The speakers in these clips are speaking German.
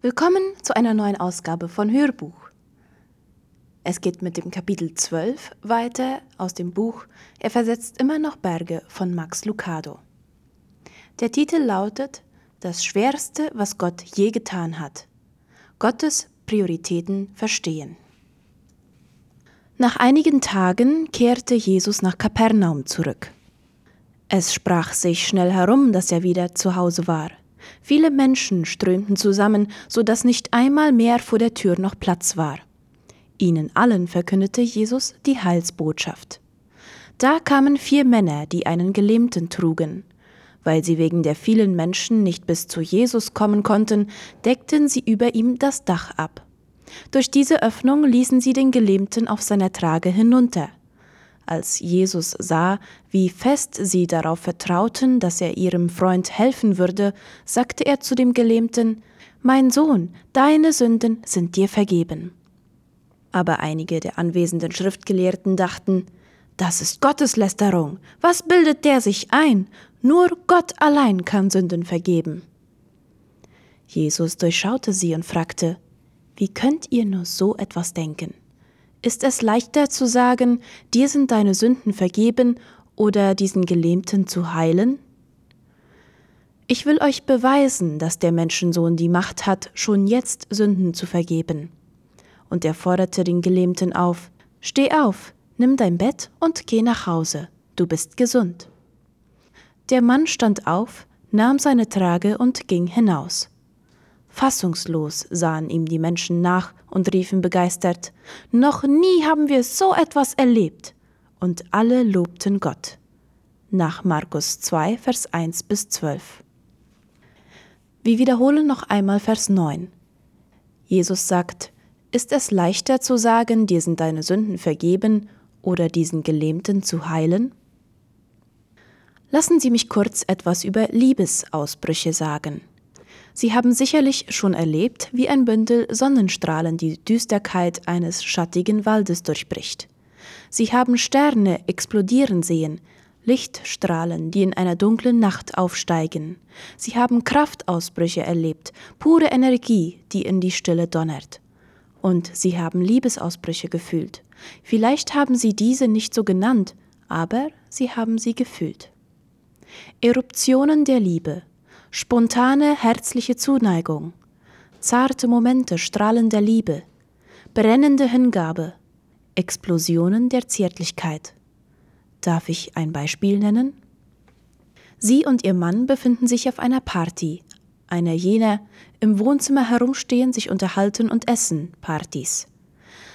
Willkommen zu einer neuen Ausgabe von Hörbuch. Es geht mit dem Kapitel 12 weiter aus dem Buch Er versetzt immer noch Berge von Max Lucado. Der Titel lautet Das Schwerste, was Gott je getan hat. Gottes Prioritäten verstehen. Nach einigen Tagen kehrte Jesus nach Kapernaum zurück. Es sprach sich schnell herum, dass er wieder zu Hause war. Viele Menschen strömten zusammen, so dass nicht einmal mehr vor der Tür noch Platz war. Ihnen allen verkündete Jesus die Heilsbotschaft. Da kamen vier Männer, die einen Gelähmten trugen. Weil sie wegen der vielen Menschen nicht bis zu Jesus kommen konnten, deckten sie über ihm das Dach ab. Durch diese Öffnung ließen sie den Gelähmten auf seiner Trage hinunter. Als Jesus sah, wie fest sie darauf vertrauten, dass er ihrem Freund helfen würde, sagte er zu dem Gelähmten Mein Sohn, deine Sünden sind dir vergeben. Aber einige der anwesenden Schriftgelehrten dachten Das ist Gotteslästerung. Was bildet der sich ein? Nur Gott allein kann Sünden vergeben. Jesus durchschaute sie und fragte Wie könnt ihr nur so etwas denken? Ist es leichter zu sagen, dir sind deine Sünden vergeben oder diesen Gelähmten zu heilen? Ich will euch beweisen, dass der Menschensohn die Macht hat, schon jetzt Sünden zu vergeben. Und er forderte den Gelähmten auf, Steh auf, nimm dein Bett und geh nach Hause, du bist gesund. Der Mann stand auf, nahm seine Trage und ging hinaus. Fassungslos sahen ihm die Menschen nach und riefen begeistert Noch nie haben wir so etwas erlebt. Und alle lobten Gott. Nach Markus 2, Vers 1 bis 12. Wir wiederholen noch einmal Vers 9. Jesus sagt, ist es leichter zu sagen, dir sind deine Sünden vergeben oder diesen Gelähmten zu heilen? Lassen Sie mich kurz etwas über Liebesausbrüche sagen. Sie haben sicherlich schon erlebt, wie ein Bündel Sonnenstrahlen die Düsterkeit eines schattigen Waldes durchbricht. Sie haben Sterne explodieren sehen, Lichtstrahlen, die in einer dunklen Nacht aufsteigen. Sie haben Kraftausbrüche erlebt, pure Energie, die in die Stille donnert. Und sie haben Liebesausbrüche gefühlt. Vielleicht haben sie diese nicht so genannt, aber sie haben sie gefühlt. Eruptionen der Liebe, spontane herzliche Zuneigung, zarte Momente strahlender Liebe, brennende Hingabe, Explosionen der Zärtlichkeit. Darf ich ein Beispiel nennen? Sie und ihr Mann befinden sich auf einer Party, einer jener im Wohnzimmer herumstehen, sich unterhalten und essen Partys.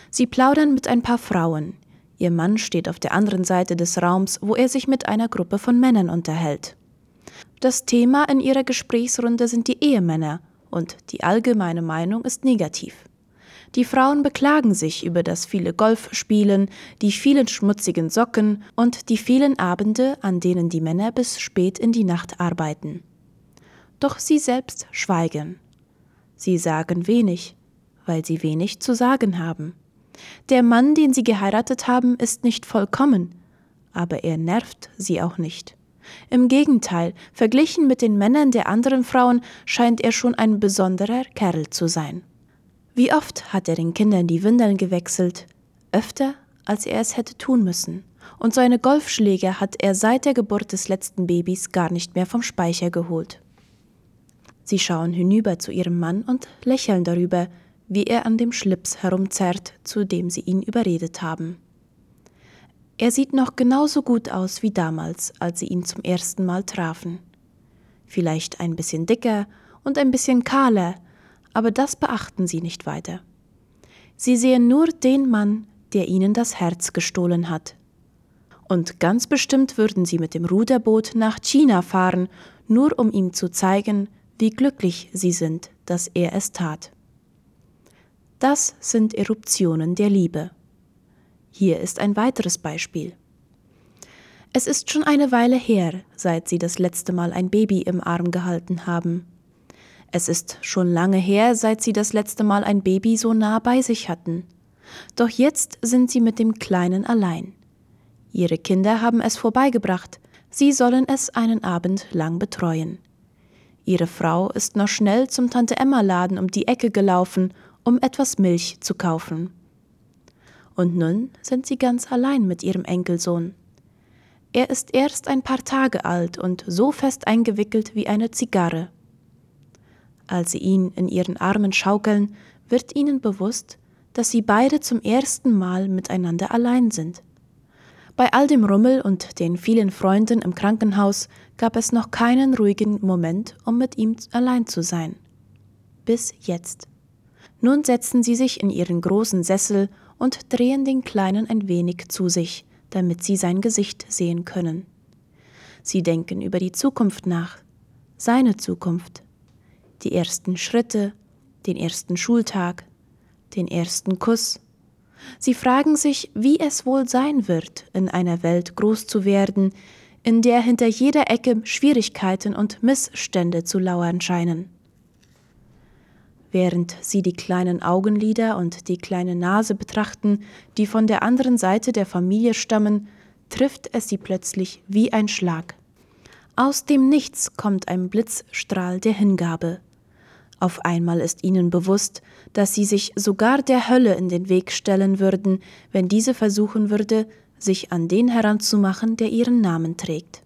Sie plaudern mit ein paar Frauen. Ihr Mann steht auf der anderen Seite des Raums, wo er sich mit einer Gruppe von Männern unterhält. Das Thema in ihrer Gesprächsrunde sind die Ehemänner und die allgemeine Meinung ist negativ. Die Frauen beklagen sich über das viele Golfspielen, die vielen schmutzigen Socken und die vielen Abende, an denen die Männer bis spät in die Nacht arbeiten. Doch sie selbst schweigen. Sie sagen wenig, weil sie wenig zu sagen haben. Der Mann, den sie geheiratet haben, ist nicht vollkommen, aber er nervt sie auch nicht. Im Gegenteil, verglichen mit den Männern der anderen Frauen scheint er schon ein besonderer Kerl zu sein. Wie oft hat er den Kindern die Windeln gewechselt? Öfter, als er es hätte tun müssen. Und seine Golfschläge hat er seit der Geburt des letzten Babys gar nicht mehr vom Speicher geholt. Sie schauen hinüber zu ihrem Mann und lächeln darüber, wie er an dem Schlips herumzerrt, zu dem sie ihn überredet haben. Er sieht noch genauso gut aus wie damals, als sie ihn zum ersten Mal trafen. Vielleicht ein bisschen dicker und ein bisschen kahler, aber das beachten sie nicht weiter. Sie sehen nur den Mann, der ihnen das Herz gestohlen hat. Und ganz bestimmt würden sie mit dem Ruderboot nach China fahren, nur um ihm zu zeigen, wie glücklich sie sind, dass er es tat. Das sind Eruptionen der Liebe. Hier ist ein weiteres Beispiel. Es ist schon eine Weile her, seit Sie das letzte Mal ein Baby im Arm gehalten haben. Es ist schon lange her, seit Sie das letzte Mal ein Baby so nah bei sich hatten. Doch jetzt sind Sie mit dem Kleinen allein. Ihre Kinder haben es vorbeigebracht, Sie sollen es einen Abend lang betreuen. Ihre Frau ist noch schnell zum Tante Emma Laden um die Ecke gelaufen, um etwas Milch zu kaufen. Und nun sind sie ganz allein mit ihrem Enkelsohn. Er ist erst ein paar Tage alt und so fest eingewickelt wie eine Zigarre. Als sie ihn in ihren Armen schaukeln, wird ihnen bewusst, dass sie beide zum ersten Mal miteinander allein sind. Bei all dem Rummel und den vielen Freunden im Krankenhaus gab es noch keinen ruhigen Moment, um mit ihm allein zu sein. Bis jetzt. Nun setzen sie sich in ihren großen Sessel und drehen den Kleinen ein wenig zu sich, damit sie sein Gesicht sehen können. Sie denken über die Zukunft nach, seine Zukunft, die ersten Schritte, den ersten Schultag, den ersten Kuss. Sie fragen sich, wie es wohl sein wird, in einer Welt groß zu werden, in der hinter jeder Ecke Schwierigkeiten und Missstände zu lauern scheinen. Während sie die kleinen Augenlider und die kleine Nase betrachten, die von der anderen Seite der Familie stammen, trifft es sie plötzlich wie ein Schlag. Aus dem Nichts kommt ein Blitzstrahl der Hingabe. Auf einmal ist ihnen bewusst, dass sie sich sogar der Hölle in den Weg stellen würden, wenn diese versuchen würde, sich an den heranzumachen, der ihren Namen trägt.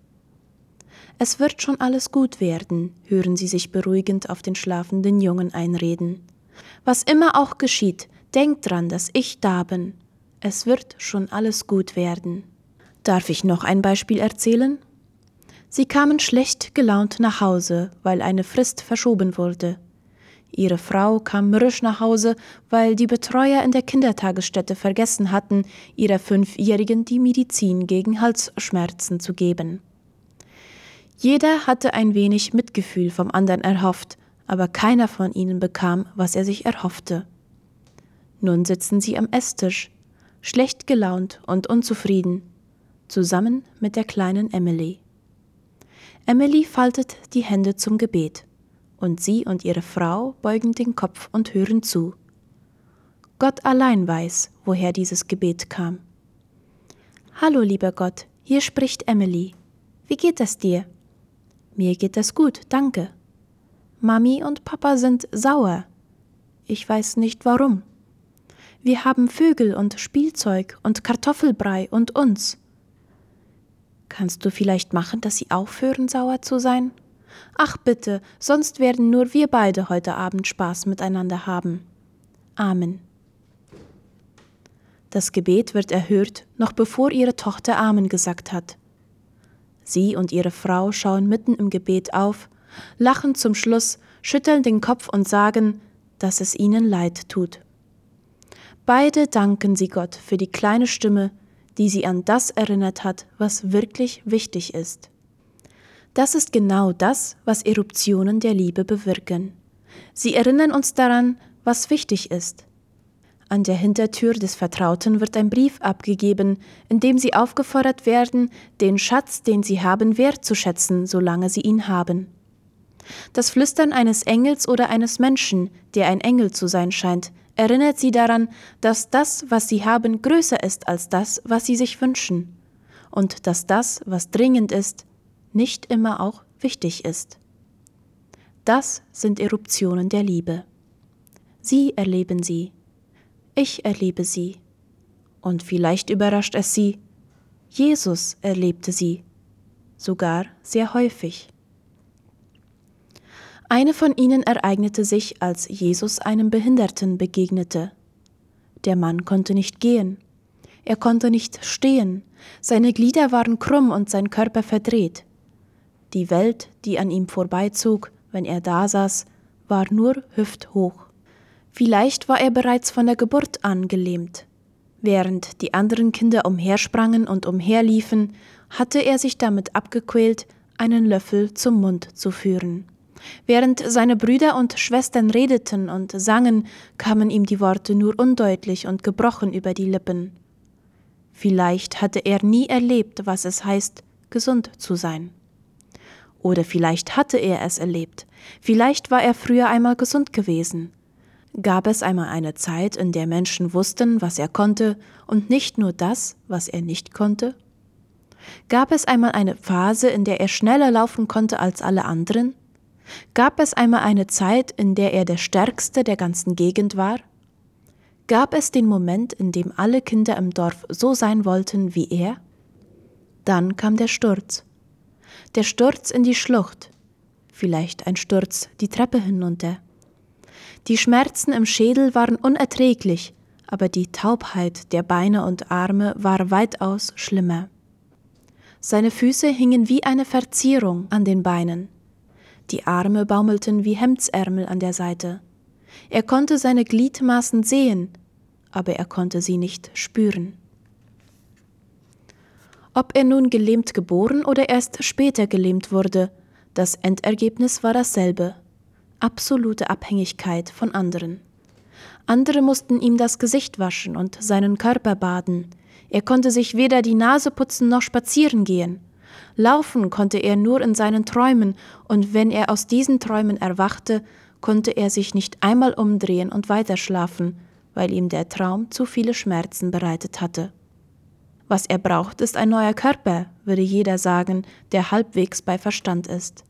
Es wird schon alles gut werden, hören sie sich beruhigend auf den schlafenden Jungen einreden. Was immer auch geschieht, denkt dran, dass ich da bin. Es wird schon alles gut werden. Darf ich noch ein Beispiel erzählen? Sie kamen schlecht gelaunt nach Hause, weil eine Frist verschoben wurde. Ihre Frau kam mürrisch nach Hause, weil die Betreuer in der Kindertagesstätte vergessen hatten, ihrer Fünfjährigen die Medizin gegen Halsschmerzen zu geben. Jeder hatte ein wenig Mitgefühl vom anderen erhofft, aber keiner von ihnen bekam, was er sich erhoffte. Nun sitzen sie am Esstisch, schlecht gelaunt und unzufrieden, zusammen mit der kleinen Emily. Emily faltet die Hände zum Gebet und sie und ihre Frau beugen den Kopf und hören zu. Gott allein weiß, woher dieses Gebet kam. Hallo, lieber Gott, hier spricht Emily. Wie geht es dir? Mir geht es gut, danke. Mami und Papa sind sauer. Ich weiß nicht warum. Wir haben Vögel und Spielzeug und Kartoffelbrei und uns. Kannst du vielleicht machen, dass sie aufhören, sauer zu sein? Ach bitte, sonst werden nur wir beide heute Abend Spaß miteinander haben. Amen. Das Gebet wird erhört, noch bevor ihre Tochter Amen gesagt hat. Sie und ihre Frau schauen mitten im Gebet auf, lachen zum Schluss, schütteln den Kopf und sagen, dass es ihnen leid tut. Beide danken sie Gott für die kleine Stimme, die sie an das erinnert hat, was wirklich wichtig ist. Das ist genau das, was Eruptionen der Liebe bewirken. Sie erinnern uns daran, was wichtig ist. An der Hintertür des Vertrauten wird ein Brief abgegeben, in dem sie aufgefordert werden, den Schatz, den sie haben, wertzuschätzen, solange sie ihn haben. Das Flüstern eines Engels oder eines Menschen, der ein Engel zu sein scheint, erinnert sie daran, dass das, was sie haben, größer ist als das, was sie sich wünschen, und dass das, was dringend ist, nicht immer auch wichtig ist. Das sind Eruptionen der Liebe. Sie erleben sie. Ich erlebe sie. Und vielleicht überrascht es sie. Jesus erlebte sie. Sogar sehr häufig. Eine von ihnen ereignete sich, als Jesus einem Behinderten begegnete. Der Mann konnte nicht gehen. Er konnte nicht stehen. Seine Glieder waren krumm und sein Körper verdreht. Die Welt, die an ihm vorbeizog, wenn er da saß, war nur hüfthoch. Vielleicht war er bereits von der Geburt an gelähmt. Während die anderen Kinder umhersprangen und umherliefen, hatte er sich damit abgequält, einen Löffel zum Mund zu führen. Während seine Brüder und Schwestern redeten und sangen, kamen ihm die Worte nur undeutlich und gebrochen über die Lippen. Vielleicht hatte er nie erlebt, was es heißt, gesund zu sein. Oder vielleicht hatte er es erlebt. Vielleicht war er früher einmal gesund gewesen. Gab es einmal eine Zeit, in der Menschen wussten, was er konnte und nicht nur das, was er nicht konnte? Gab es einmal eine Phase, in der er schneller laufen konnte als alle anderen? Gab es einmal eine Zeit, in der er der Stärkste der ganzen Gegend war? Gab es den Moment, in dem alle Kinder im Dorf so sein wollten wie er? Dann kam der Sturz. Der Sturz in die Schlucht. Vielleicht ein Sturz die Treppe hinunter. Die Schmerzen im Schädel waren unerträglich, aber die Taubheit der Beine und Arme war weitaus schlimmer. Seine Füße hingen wie eine Verzierung an den Beinen. Die Arme baumelten wie Hemdsärmel an der Seite. Er konnte seine Gliedmaßen sehen, aber er konnte sie nicht spüren. Ob er nun gelähmt geboren oder erst später gelähmt wurde, das Endergebnis war dasselbe absolute Abhängigkeit von anderen. Andere mussten ihm das Gesicht waschen und seinen Körper baden. Er konnte sich weder die Nase putzen noch spazieren gehen. Laufen konnte er nur in seinen Träumen, und wenn er aus diesen Träumen erwachte, konnte er sich nicht einmal umdrehen und weiterschlafen, weil ihm der Traum zu viele Schmerzen bereitet hatte. Was er braucht, ist ein neuer Körper, würde jeder sagen, der halbwegs bei Verstand ist.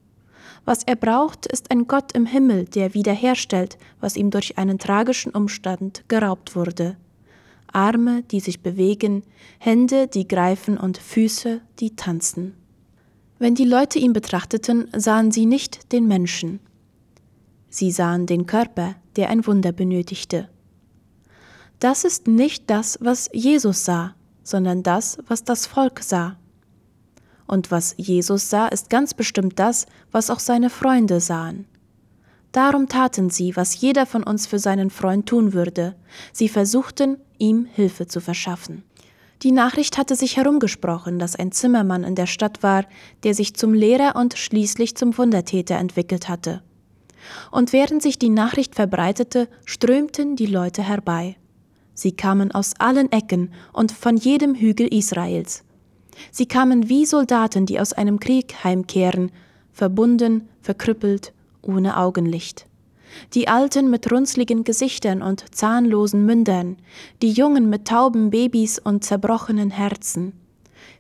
Was er braucht, ist ein Gott im Himmel, der wiederherstellt, was ihm durch einen tragischen Umstand geraubt wurde. Arme, die sich bewegen, Hände, die greifen und Füße, die tanzen. Wenn die Leute ihn betrachteten, sahen sie nicht den Menschen. Sie sahen den Körper, der ein Wunder benötigte. Das ist nicht das, was Jesus sah, sondern das, was das Volk sah. Und was Jesus sah, ist ganz bestimmt das, was auch seine Freunde sahen. Darum taten sie, was jeder von uns für seinen Freund tun würde. Sie versuchten, ihm Hilfe zu verschaffen. Die Nachricht hatte sich herumgesprochen, dass ein Zimmermann in der Stadt war, der sich zum Lehrer und schließlich zum Wundertäter entwickelt hatte. Und während sich die Nachricht verbreitete, strömten die Leute herbei. Sie kamen aus allen Ecken und von jedem Hügel Israels. Sie kamen wie Soldaten, die aus einem Krieg heimkehren, verbunden, verkrüppelt, ohne Augenlicht. Die Alten mit runzligen Gesichtern und zahnlosen Mündern, die Jungen mit tauben Babys und zerbrochenen Herzen,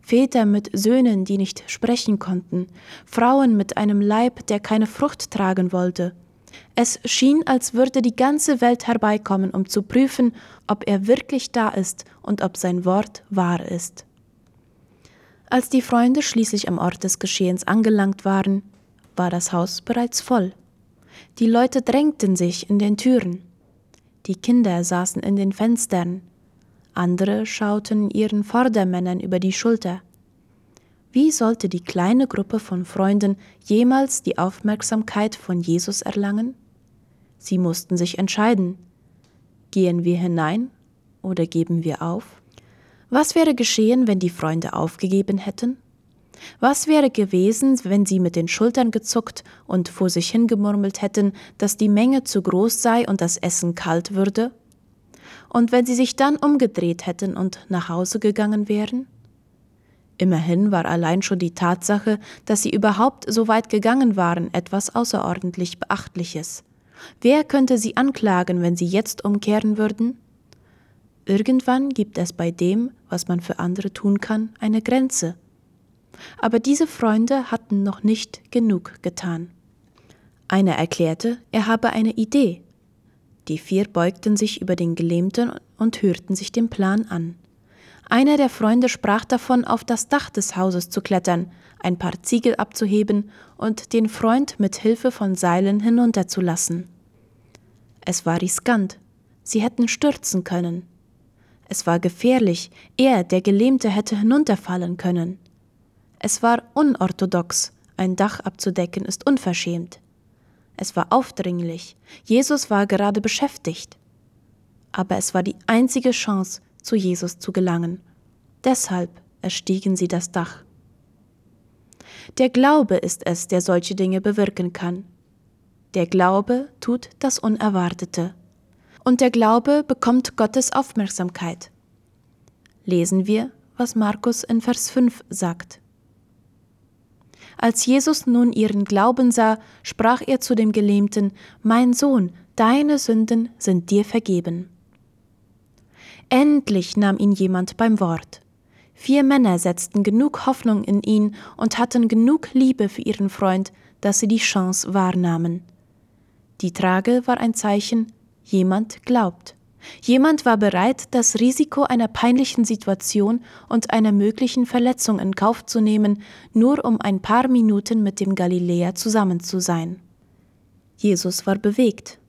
Väter mit Söhnen, die nicht sprechen konnten, Frauen mit einem Leib, der keine Frucht tragen wollte. Es schien, als würde die ganze Welt herbeikommen, um zu prüfen, ob er wirklich da ist und ob sein Wort wahr ist. Als die Freunde schließlich am Ort des Geschehens angelangt waren, war das Haus bereits voll. Die Leute drängten sich in den Türen. Die Kinder saßen in den Fenstern. Andere schauten ihren Vordermännern über die Schulter. Wie sollte die kleine Gruppe von Freunden jemals die Aufmerksamkeit von Jesus erlangen? Sie mussten sich entscheiden. Gehen wir hinein oder geben wir auf? Was wäre geschehen, wenn die Freunde aufgegeben hätten? Was wäre gewesen, wenn sie mit den Schultern gezuckt und vor sich hingemurmelt hätten, dass die Menge zu groß sei und das Essen kalt würde? Und wenn sie sich dann umgedreht hätten und nach Hause gegangen wären? Immerhin war allein schon die Tatsache, dass sie überhaupt so weit gegangen waren, etwas außerordentlich Beachtliches. Wer könnte sie anklagen, wenn sie jetzt umkehren würden? Irgendwann gibt es bei dem, was man für andere tun kann, eine Grenze. Aber diese Freunde hatten noch nicht genug getan. Einer erklärte, er habe eine Idee. Die vier beugten sich über den Gelähmten und hörten sich den Plan an. Einer der Freunde sprach davon, auf das Dach des Hauses zu klettern, ein paar Ziegel abzuheben und den Freund mit Hilfe von Seilen hinunterzulassen. Es war riskant. Sie hätten stürzen können. Es war gefährlich, er, der Gelähmte, hätte hinunterfallen können. Es war unorthodox, ein Dach abzudecken ist unverschämt. Es war aufdringlich, Jesus war gerade beschäftigt. Aber es war die einzige Chance, zu Jesus zu gelangen. Deshalb erstiegen sie das Dach. Der Glaube ist es, der solche Dinge bewirken kann. Der Glaube tut das Unerwartete und der Glaube bekommt Gottes Aufmerksamkeit. Lesen wir, was Markus in Vers 5 sagt. Als Jesus nun ihren Glauben sah, sprach er zu dem Gelähmten, Mein Sohn, deine Sünden sind dir vergeben. Endlich nahm ihn jemand beim Wort. Vier Männer setzten genug Hoffnung in ihn und hatten genug Liebe für ihren Freund, dass sie die Chance wahrnahmen. Die Trage war ein Zeichen, jemand glaubt. Jemand war bereit, das Risiko einer peinlichen Situation und einer möglichen Verletzung in Kauf zu nehmen, nur um ein paar Minuten mit dem Galiläer zusammen zu sein. Jesus war bewegt.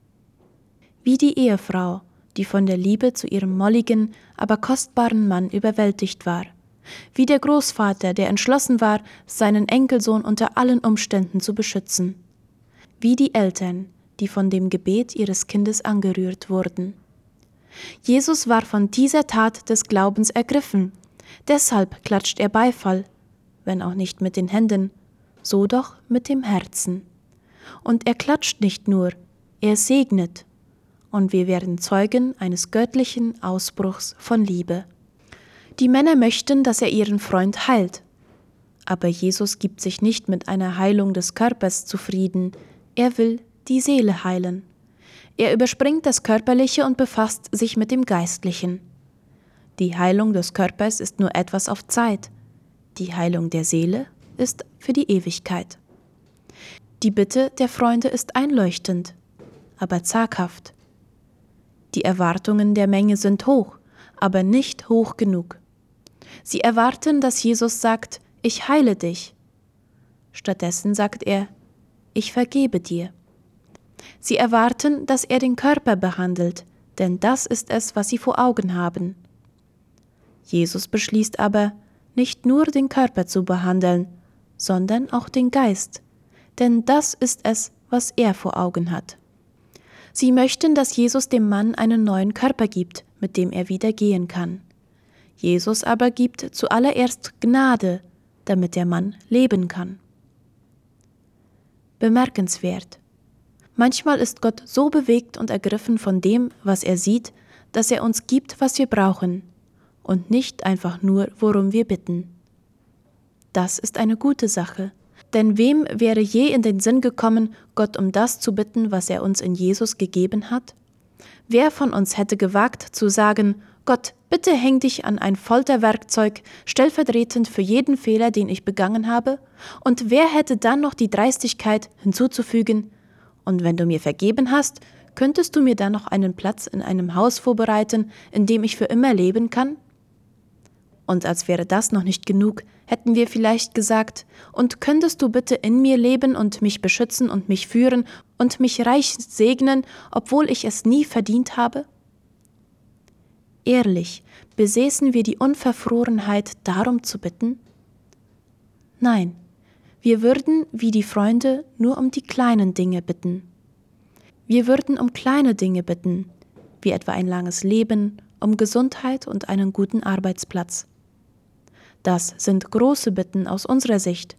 Wie die Ehefrau, die von der Liebe zu ihrem molligen, aber kostbaren Mann überwältigt war. Wie der Großvater, der entschlossen war, seinen Enkelsohn unter allen Umständen zu beschützen. Wie die Eltern, die von dem Gebet ihres Kindes angerührt wurden. Jesus war von dieser Tat des Glaubens ergriffen, deshalb klatscht er Beifall, wenn auch nicht mit den Händen, so doch mit dem Herzen. Und er klatscht nicht nur, er segnet, und wir werden Zeugen eines göttlichen Ausbruchs von Liebe. Die Männer möchten, dass er ihren Freund heilt. Aber Jesus gibt sich nicht mit einer Heilung des Körpers zufrieden, er will die Seele heilen. Er überspringt das Körperliche und befasst sich mit dem Geistlichen. Die Heilung des Körpers ist nur etwas auf Zeit, die Heilung der Seele ist für die Ewigkeit. Die Bitte der Freunde ist einleuchtend, aber zaghaft. Die Erwartungen der Menge sind hoch, aber nicht hoch genug. Sie erwarten, dass Jesus sagt, ich heile dich. Stattdessen sagt er, ich vergebe dir. Sie erwarten, dass er den Körper behandelt, denn das ist es, was sie vor Augen haben. Jesus beschließt aber, nicht nur den Körper zu behandeln, sondern auch den Geist, denn das ist es, was er vor Augen hat. Sie möchten, dass Jesus dem Mann einen neuen Körper gibt, mit dem er wieder gehen kann. Jesus aber gibt zuallererst Gnade, damit der Mann leben kann. Bemerkenswert. Manchmal ist Gott so bewegt und ergriffen von dem, was er sieht, dass er uns gibt, was wir brauchen, und nicht einfach nur, worum wir bitten. Das ist eine gute Sache, denn wem wäre je in den Sinn gekommen, Gott um das zu bitten, was er uns in Jesus gegeben hat? Wer von uns hätte gewagt zu sagen, Gott, bitte häng dich an ein Folterwerkzeug, stellvertretend für jeden Fehler, den ich begangen habe? Und wer hätte dann noch die Dreistigkeit hinzuzufügen, und wenn du mir vergeben hast, könntest du mir dann noch einen Platz in einem Haus vorbereiten, in dem ich für immer leben kann? Und als wäre das noch nicht genug, hätten wir vielleicht gesagt, und könntest du bitte in mir leben und mich beschützen und mich führen und mich reich segnen, obwohl ich es nie verdient habe? Ehrlich, besäßen wir die Unverfrorenheit darum zu bitten? Nein, wir würden, wie die Freunde, nur um die kleinen Dinge bitten. Wir würden um kleine Dinge bitten, wie etwa ein langes Leben, um Gesundheit und einen guten Arbeitsplatz. Das sind große Bitten aus unserer Sicht,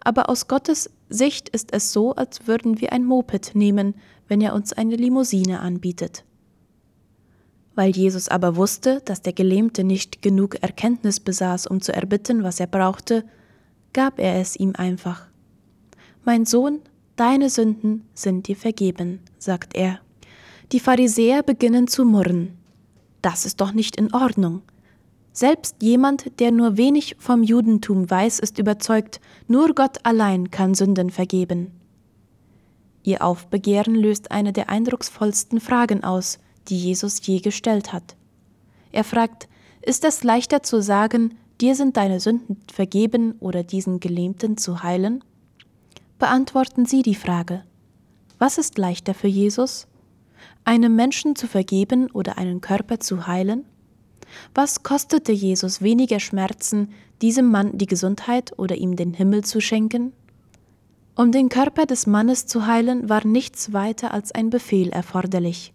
aber aus Gottes Sicht ist es so, als würden wir ein Moped nehmen, wenn er uns eine Limousine anbietet. Weil Jesus aber wusste, dass der Gelähmte nicht genug Erkenntnis besaß, um zu erbitten, was er brauchte, gab er es ihm einfach. Mein Sohn, deine Sünden sind dir vergeben, sagt er. Die Pharisäer beginnen zu murren. Das ist doch nicht in Ordnung. Selbst jemand, der nur wenig vom Judentum weiß, ist überzeugt, nur Gott allein kann Sünden vergeben. Ihr Aufbegehren löst eine der eindrucksvollsten Fragen aus, die Jesus je gestellt hat. Er fragt, ist es leichter zu sagen, dir sind deine Sünden vergeben oder diesen Gelähmten zu heilen? Beantworten Sie die Frage. Was ist leichter für Jesus? Einem Menschen zu vergeben oder einen Körper zu heilen? Was kostete Jesus weniger Schmerzen, diesem Mann die Gesundheit oder ihm den Himmel zu schenken? Um den Körper des Mannes zu heilen, war nichts weiter als ein Befehl erforderlich.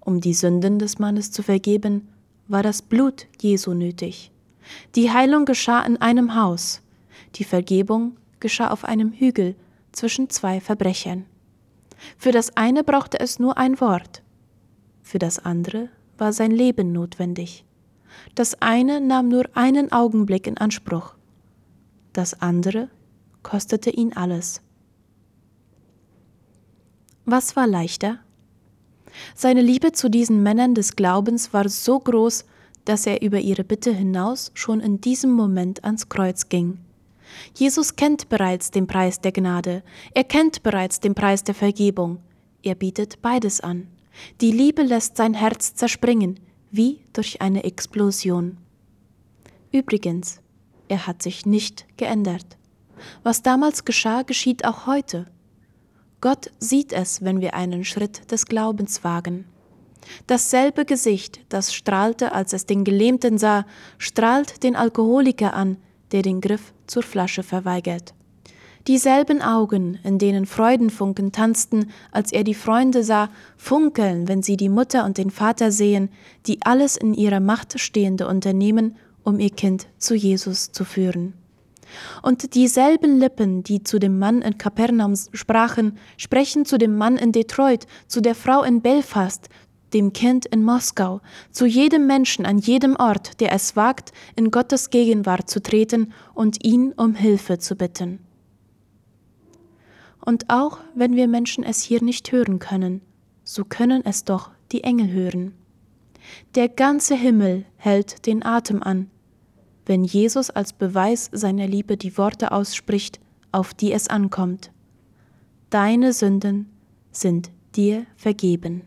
Um die Sünden des Mannes zu vergeben, war das Blut Jesu nötig. Die Heilung geschah in einem Haus, die Vergebung geschah auf einem Hügel zwischen zwei Verbrechern. Für das eine brauchte es nur ein Wort, für das andere war sein Leben notwendig. Das eine nahm nur einen Augenblick in Anspruch, das andere kostete ihn alles. Was war leichter? Seine Liebe zu diesen Männern des Glaubens war so groß, dass er über ihre Bitte hinaus schon in diesem Moment ans Kreuz ging. Jesus kennt bereits den Preis der Gnade, er kennt bereits den Preis der Vergebung. Er bietet beides an. Die Liebe lässt sein Herz zerspringen, wie durch eine Explosion. Übrigens, er hat sich nicht geändert. Was damals geschah, geschieht auch heute. Gott sieht es, wenn wir einen Schritt des Glaubens wagen. Dasselbe Gesicht, das strahlte, als es den Gelähmten sah, strahlt den Alkoholiker an, der den Griff zur Flasche verweigert. Dieselben Augen, in denen Freudenfunken tanzten, als er die Freunde sah, funkeln, wenn sie die Mutter und den Vater sehen, die alles in ihrer Macht Stehende unternehmen, um ihr Kind zu Jesus zu führen. Und dieselben Lippen, die zu dem Mann in Kapernaum sprachen, sprechen zu dem Mann in Detroit, zu der Frau in Belfast, dem Kind in Moskau, zu jedem Menschen an jedem Ort, der es wagt, in Gottes Gegenwart zu treten und ihn um Hilfe zu bitten. Und auch wenn wir Menschen es hier nicht hören können, so können es doch die Engel hören. Der ganze Himmel hält den Atem an, wenn Jesus als Beweis seiner Liebe die Worte ausspricht, auf die es ankommt. Deine Sünden sind dir vergeben.